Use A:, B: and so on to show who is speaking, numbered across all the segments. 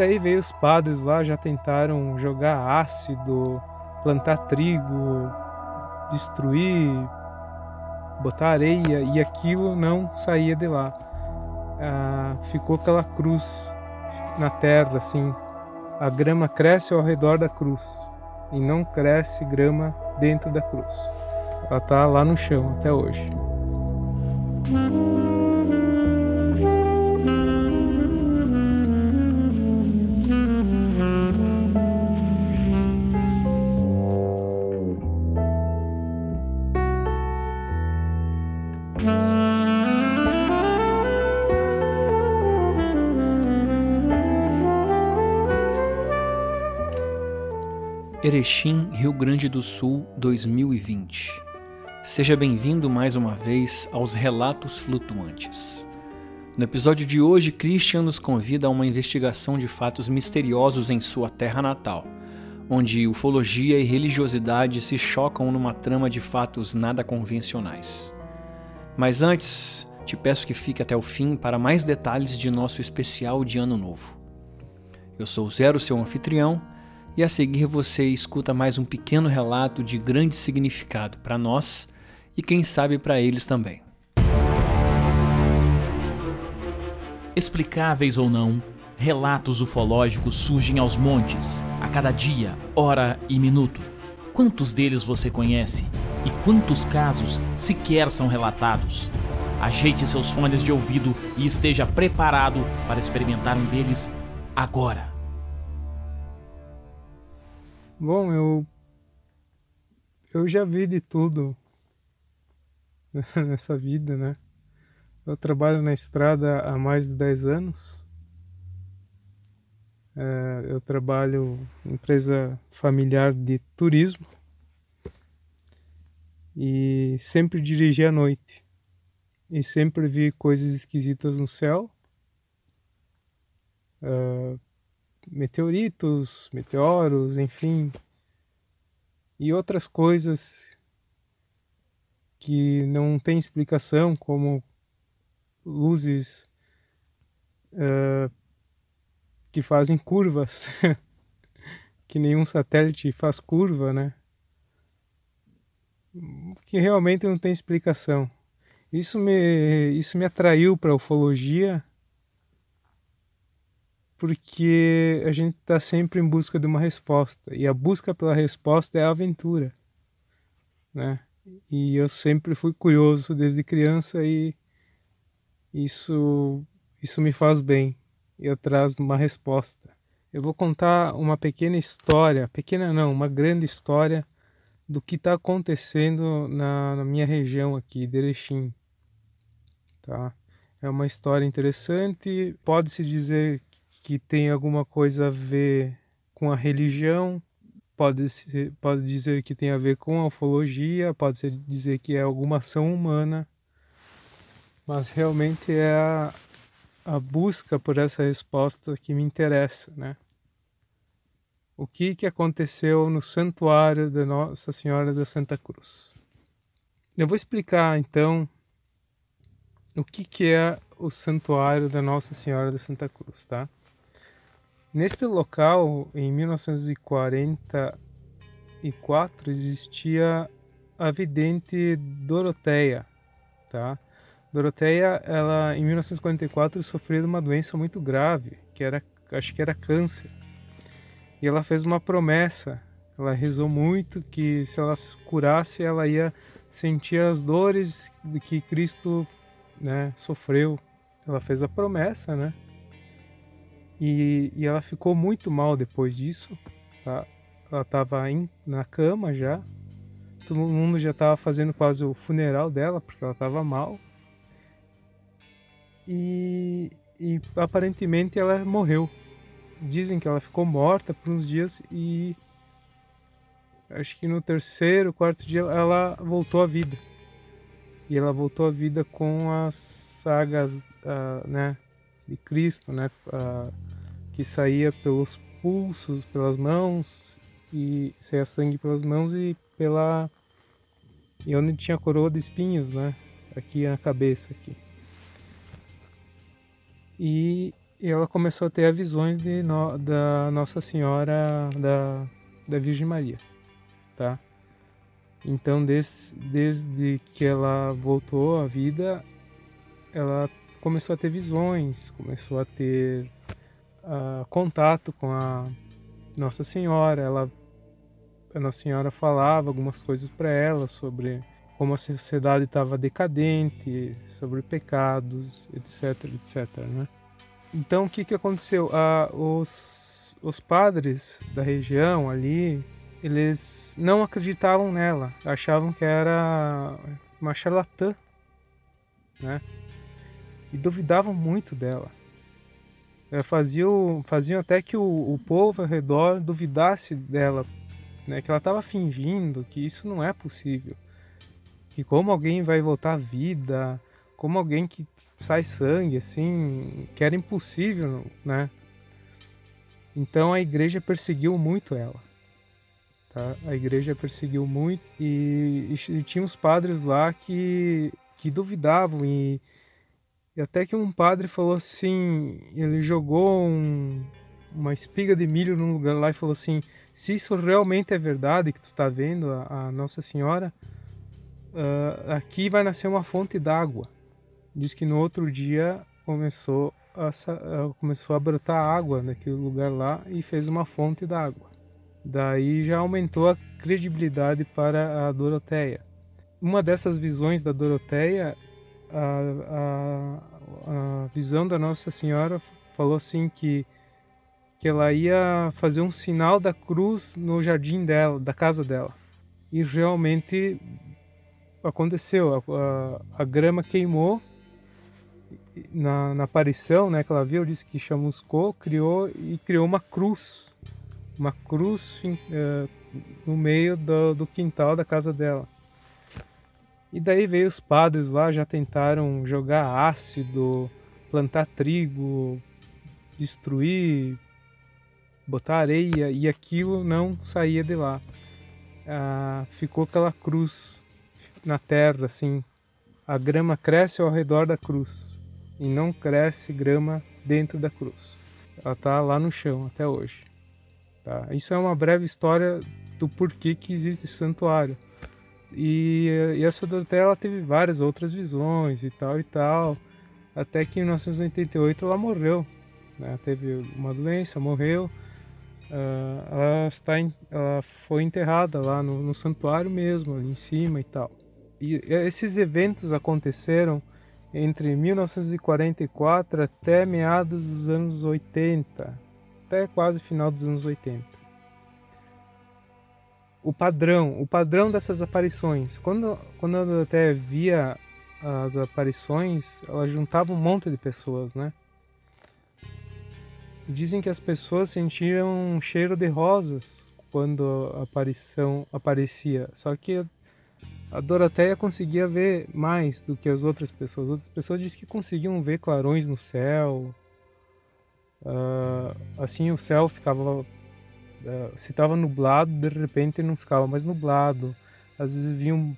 A: daí veio os padres lá, já tentaram jogar ácido, plantar trigo, destruir, botar areia e aquilo não saía de lá. Ah, ficou aquela cruz na terra, assim. A grama cresce ao redor da cruz e não cresce grama dentro da cruz. Ela está lá no chão até hoje.
B: Erechim, Rio Grande do Sul, 2020. Seja bem-vindo mais uma vez aos Relatos Flutuantes. No episódio de hoje, Christian nos convida a uma investigação de fatos misteriosos em sua terra natal, onde ufologia e religiosidade se chocam numa trama de fatos nada convencionais. Mas antes, te peço que fique até o fim para mais detalhes de nosso especial de Ano Novo. Eu sou Zero, seu anfitrião e a seguir você escuta mais um pequeno relato de grande significado para nós e quem sabe para eles também.
C: Explicáveis ou não, relatos ufológicos surgem aos montes, a cada dia, hora e minuto. Quantos deles você conhece? E quantos casos sequer são relatados? Ajeite seus fones de ouvido e esteja preparado para experimentar um deles agora.
A: Bom, eu eu já vi de tudo nessa vida, né? Eu trabalho na estrada há mais de 10 anos. É, eu trabalho em empresa familiar de turismo e sempre dirigi à noite e sempre vi coisas esquisitas no céu. Uh, meteoritos, meteoros, enfim, e outras coisas que não tem explicação, como luzes uh, que fazem curvas, que nenhum satélite faz curva, né? Que realmente não tem explicação. Isso me, isso me atraiu para a ufologia porque a gente está sempre em busca de uma resposta e a busca pela resposta é a aventura, né? E eu sempre fui curioso desde criança e isso isso me faz bem e atrás uma resposta. Eu vou contar uma pequena história, pequena não, uma grande história do que está acontecendo na, na, minha região aqui, de Erechim. Tá? É uma história interessante, pode-se dizer que tem alguma coisa a ver com a religião, pode, ser, pode dizer que tem a ver com a ufologia, pode ser dizer que é alguma ação humana, mas realmente é a, a busca por essa resposta que me interessa, né? O que, que aconteceu no santuário da Nossa Senhora da Santa Cruz? Eu vou explicar então o que, que é o santuário da Nossa Senhora da Santa Cruz, tá? Neste local, em 1944, existia a vidente Doroteia, tá? Doroteia, ela em 1944 sofreu uma doença muito grave, que era, acho que era câncer. E ela fez uma promessa. Ela rezou muito que se ela se curasse, ela ia sentir as dores que Cristo, né, sofreu. Ela fez a promessa, né? E, e ela ficou muito mal depois disso. Tá? Ela estava na cama já. Todo mundo já estava fazendo quase o funeral dela, porque ela estava mal. E, e aparentemente ela morreu. Dizem que ela ficou morta por uns dias e acho que no terceiro, quarto dia ela voltou à vida. E ela voltou à vida com as sagas, uh, né, de Cristo, né, uh, que saía pelos pulsos, pelas mãos e saía sangue pelas mãos e pela e onde tinha coroa de espinhos, né, aqui na cabeça aqui. E ela começou a ter visões de no, da Nossa Senhora da, da Virgem Maria, tá? Então desde, desde que ela voltou à vida, ela começou a ter visões, começou a ter uh, contato com a Nossa Senhora. Ela, a Nossa Senhora falava algumas coisas para ela sobre como a sociedade estava decadente, sobre pecados, etc, etc, né? Então, o que, que aconteceu? Ah, os, os padres da região ali, eles não acreditavam nela, achavam que era uma charlatã, né? E duvidavam muito dela. É, faziam, faziam até que o, o povo ao redor duvidasse dela, né? Que ela estava fingindo, que isso não é possível. Que como alguém vai voltar à vida, como alguém que sai sangue, assim, que era impossível, né? Então a igreja perseguiu muito ela. Tá? A igreja perseguiu muito e, e, e tinha uns padres lá que, que duvidavam e, e, até que um padre falou assim, ele jogou um, uma espiga de milho num lugar lá e falou assim, se isso realmente é verdade que tu está vendo a, a Nossa Senhora, uh, aqui vai nascer uma fonte d'água diz que no outro dia começou a, começou a brotar água naquele lugar lá e fez uma fonte d'água. Daí já aumentou a credibilidade para a Doroteia. Uma dessas visões da Doroteia, a, a, a visão da Nossa Senhora falou assim que que ela ia fazer um sinal da cruz no jardim dela, da casa dela. E realmente aconteceu. A, a, grama queimou na, na, aparição né, que ela viu, disse que chamuscou, criou e criou uma cruz. Uma cruz uh, no meio do, do, quintal da casa dela. E daí veio os padres lá, já tentaram jogar ácido, plantar trigo, destruir, botar areia e aquilo não saía de lá. Ah, ficou aquela cruz na terra, assim. A grama cresce ao redor da cruz e não cresce grama dentro da cruz. Ela está lá no chão até hoje. Tá? Isso é uma breve história do porquê que existe esse santuário. E, e Doroteia ela teve várias outras visões e tal e tal, até que em 1988 ela morreu. Né? Teve uma doença, morreu. Uh, ela, está em, ela foi enterrada lá no, no santuário mesmo, ali em cima e tal. E esses eventos aconteceram entre 1944 até meados dos anos 80, até quase final dos anos 80. O padrão, o padrão dessas aparições. Quando, quando eu até via as aparições, ela juntava um monte de pessoas, né? Dizem que as pessoas sentiam um cheiro de rosas quando a aparição aparecia. Só que a Doroteia conseguia ver mais do que as outras pessoas. Outras pessoas dizem que conseguiam ver clarões no céu. Uh, assim, o céu ficava. Uh, se estava nublado, de repente não ficava mais nublado. Às vezes viam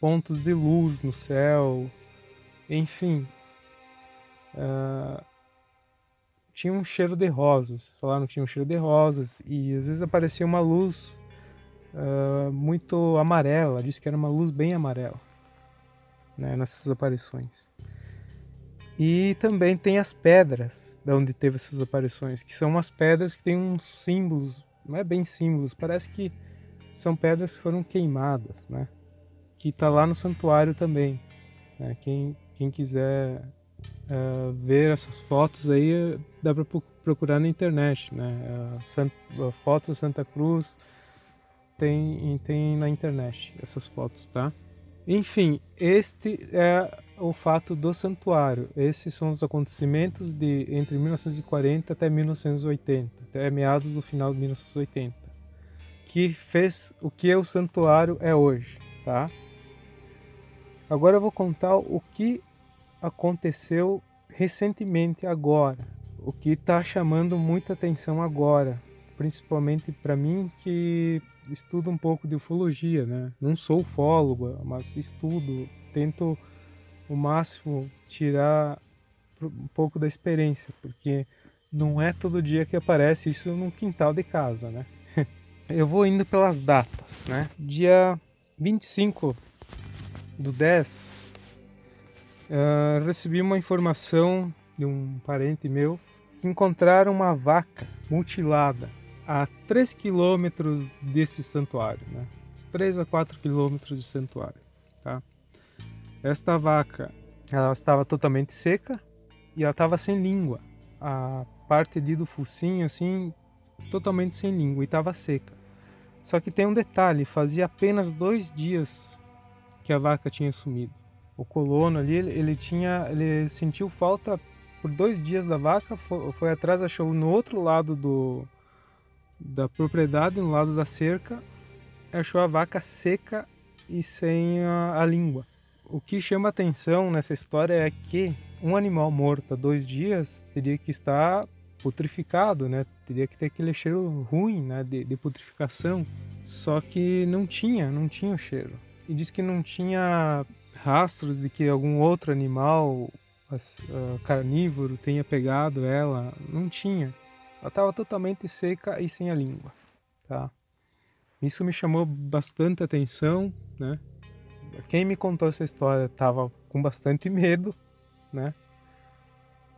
A: pontos de luz no céu. Enfim. Uh, tinha um cheiro de rosas. Falaram que tinha um cheiro de rosas. E às vezes aparecia uma luz uh, muito amarela, disse que era uma luz bem amarela né, nessas aparições. E também tem as pedras de onde teve essas aparições, que são umas pedras que têm uns símbolos, não é bem símbolos, parece que são pedras que foram queimadas, né? Que está lá no santuário também. Né? Quem, quem quiser uh, ver essas fotos aí, dá para procurar na internet, né? Uh, foto Santa Cruz, tem, tem na internet essas fotos, tá? Enfim, este é o fato do santuário. Esses são os acontecimentos de entre 1940 até 1980, até meados do final de 1980, que fez o que o santuário é hoje, tá? Agora eu vou contar o que aconteceu recentemente agora, o que está chamando muita atenção agora, principalmente para mim que estudo um pouco de ufologia, né? Não sou ufólogo, mas estudo, tento o máximo tirar um pouco da experiência, porque não é todo dia que aparece isso no quintal de casa, né? Eu vou indo pelas datas, né? Dia 25 do 10, uh, recebi uma informação de um parente meu que encontraram uma vaca mutilada a 3 quilômetros desse santuário, né? 3 a 4 quilômetros de santuário, tá? Esta vaca, ela estava totalmente seca e ela estava sem língua. A parte ali do focinho, assim, totalmente sem língua e estava seca. Só que tem um detalhe, fazia apenas dois dias que a vaca tinha sumido. O colono ali, ele tinha, ele sentiu falta por dois dias da vaca, foi, foi atrás, achou no outro lado do, da propriedade, no lado da cerca, achou a vaca seca e sem a, a língua. O que chama atenção nessa história é que um animal morto há dois dias teria que estar putrificado, né? Teria que ter aquele cheiro ruim, né? De, de putrificação. Só que não tinha, não tinha o cheiro. E diz que não tinha rastros de que algum outro animal uh, carnívoro tenha pegado ela. Não tinha. Ela estava totalmente seca e sem a língua, tá? Isso me chamou bastante atenção, né? Quem me contou essa história estava com bastante medo, né?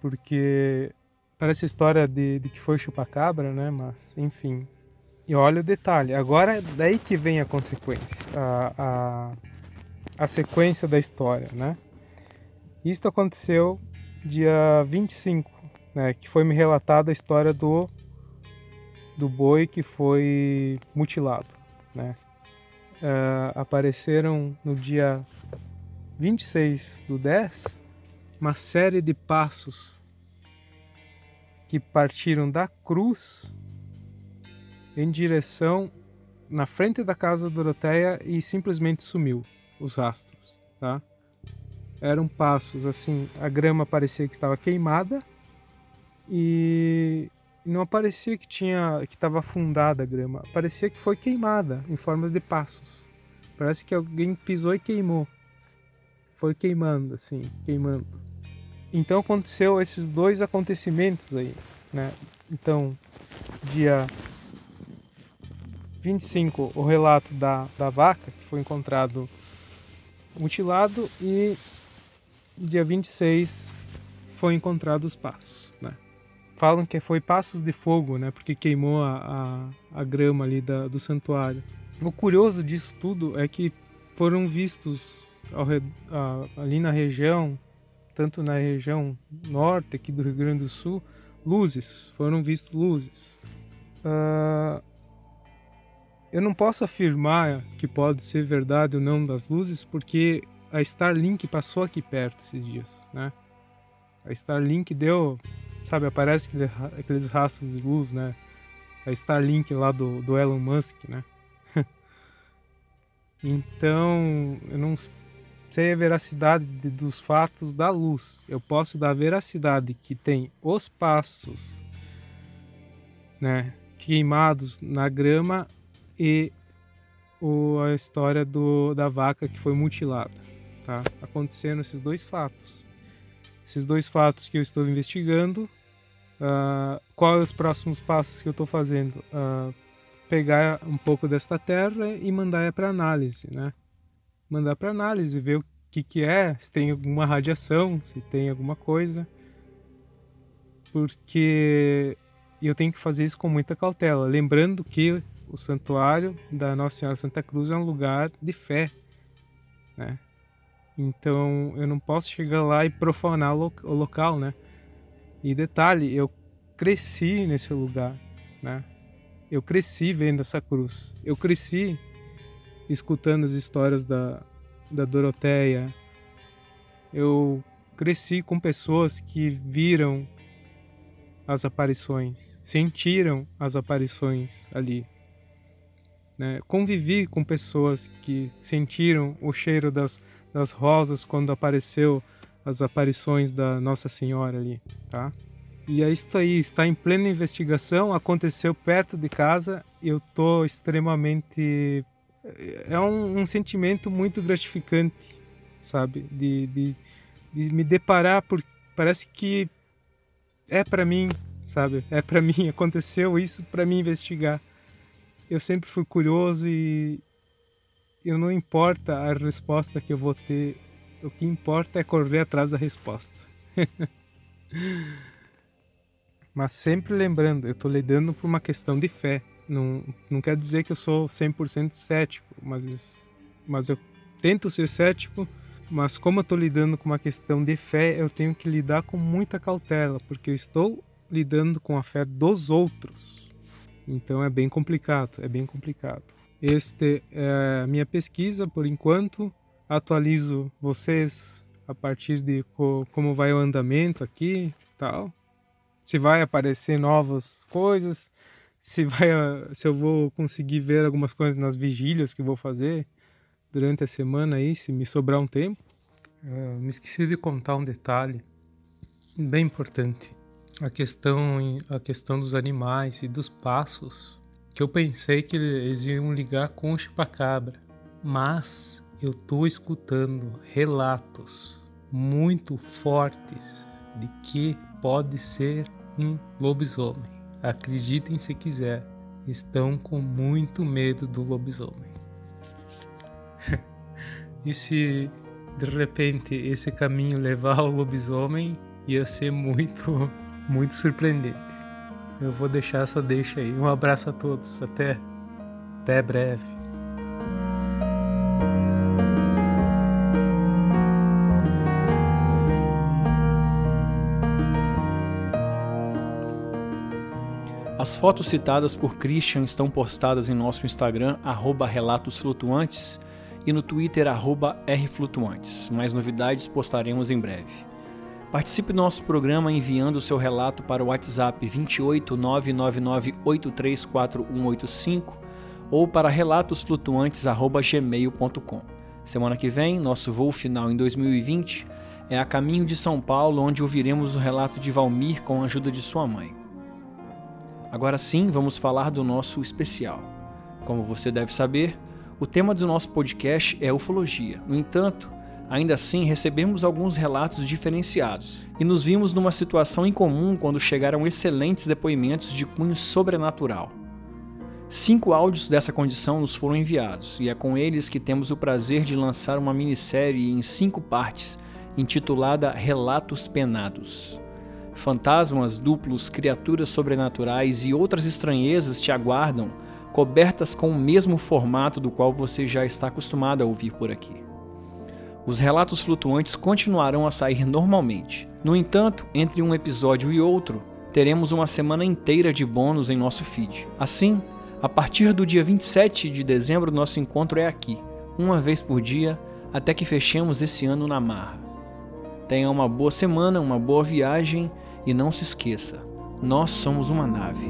A: Porque parece história de, de que foi chupacabra, né? Mas, enfim. E olha o detalhe. Agora é daí que vem a consequência, a, a, a sequência da história, né? Isto aconteceu dia 25, né? Que foi me relatada a história do do boi que foi mutilado, né? Uh, apareceram no dia 26 do 10 uma série de passos que partiram da cruz em direção na frente da casa da Doroteia e simplesmente sumiu os rastros, tá? Eram passos assim, a grama parecia que estava queimada e não parecia que tinha que estava afundada a grama, parecia que foi queimada em forma de passos. Parece que alguém pisou e queimou. Foi queimando assim, queimando. Então aconteceu esses dois acontecimentos aí, né? Então, dia 25, o relato da, da vaca que foi encontrado mutilado e dia 26 foi encontrado os passos, né? Falam que foi passos de fogo, né? Porque queimou a, a, a grama ali da, do santuário. O curioso disso tudo é que foram vistos ao, a, ali na região tanto na região norte aqui do Rio Grande do Sul, luzes, foram vistos luzes. Uh, eu não posso afirmar que pode ser verdade ou não das luzes, porque a Starlink passou aqui perto esses dias, né? A Starlink deu, sabe, aparece aqueles rastros de luz, né? A Starlink lá do, do Elon Musk, né? então, eu não sei a veracidade dos fatos da luz. Eu posso dar a veracidade que tem os passos né, queimados na grama e o, a história do, da vaca que foi mutilada. Tá? Acontecendo esses dois fatos. Esses dois fatos que eu estou investigando. Uh, quais os próximos passos que eu estou fazendo? Uh, pegar um pouco desta terra e mandar para análise, né? mandar para análise, ver o que, que é, se tem alguma radiação, se tem alguma coisa. Porque eu tenho que fazer isso com muita cautela, lembrando que o santuário da Nossa Senhora Santa Cruz é um lugar de fé, né? Então eu não posso chegar lá e profanar o local, né? E detalhe, eu cresci nesse lugar, né? Eu cresci vendo essa cruz. Eu cresci escutando as histórias da, da Doroteia. Eu cresci com pessoas que viram as aparições, sentiram as aparições ali. Né? Convivi com pessoas que sentiram o cheiro das, das rosas quando apareceu as aparições da Nossa Senhora ali, tá? E é isso aí, está em plena investigação, aconteceu perto de casa, eu tô extremamente é um, um, sentimento muito gratificante, sabe? De, de, de me deparar, porque parece que é para mim, sabe? É para mim, aconteceu isso para mim investigar. Eu sempre fui curioso e eu não importa a resposta que eu vou ter, o que importa é correr atrás da resposta. Mas sempre lembrando, eu estou lidando por uma questão de fé. Não, não quer dizer que eu sou 100% cético, mas, mas eu tento ser cético. Mas como eu estou lidando com uma questão de fé, eu tenho que lidar com muita cautela, porque eu estou lidando com a fé dos outros. Então é bem complicado, é bem complicado. Este é a minha pesquisa por enquanto. Atualizo vocês a partir de co como vai o andamento aqui, tal. Se vai aparecer novas coisas, se vai se eu vou conseguir ver algumas coisas nas vigílias que vou fazer durante a semana aí, se me sobrar um tempo. Uh, me esqueci de contar um detalhe bem importante a questão a questão dos animais e dos passos que eu pensei que eles iam ligar com o chupacabra mas eu tô escutando relatos muito fortes de que pode ser um lobisomem acreditem se quiser estão com muito medo do lobisomem e se de repente esse caminho levar ao lobisomem ia ser muito muito surpreendente. Eu vou deixar essa deixa aí. Um abraço a todos. Até, até breve.
B: As fotos citadas por Christian estão postadas em nosso Instagram, relatosflutuantes, e no Twitter, rflutuantes. Mais novidades postaremos em breve. Participe do nosso programa enviando o seu relato para o WhatsApp 28 999834185 ou para relatosflutuantes@gmail.com. Semana que vem, nosso voo final em 2020 é a caminho de São Paulo, onde ouviremos o relato de Valmir com a ajuda de sua mãe. Agora sim, vamos falar do nosso especial. Como você deve saber, o tema do nosso podcast é ufologia. No entanto, Ainda assim, recebemos alguns relatos diferenciados e nos vimos numa situação incomum quando chegaram excelentes depoimentos de cunho sobrenatural. Cinco áudios dessa condição nos foram enviados e é com eles que temos o prazer de lançar uma minissérie em cinco partes intitulada Relatos Penados. Fantasmas, duplos, criaturas sobrenaturais e outras estranhezas te aguardam, cobertas com o mesmo formato do qual você já está acostumado a ouvir por aqui os relatos flutuantes continuarão a sair normalmente. No entanto, entre um episódio e outro, teremos uma semana inteira de bônus em nosso feed. Assim, a partir do dia 27 de dezembro, nosso encontro é aqui, uma vez por dia, até que fechemos esse ano na marra. Tenha uma boa semana, uma boa viagem e não se esqueça: nós somos uma nave.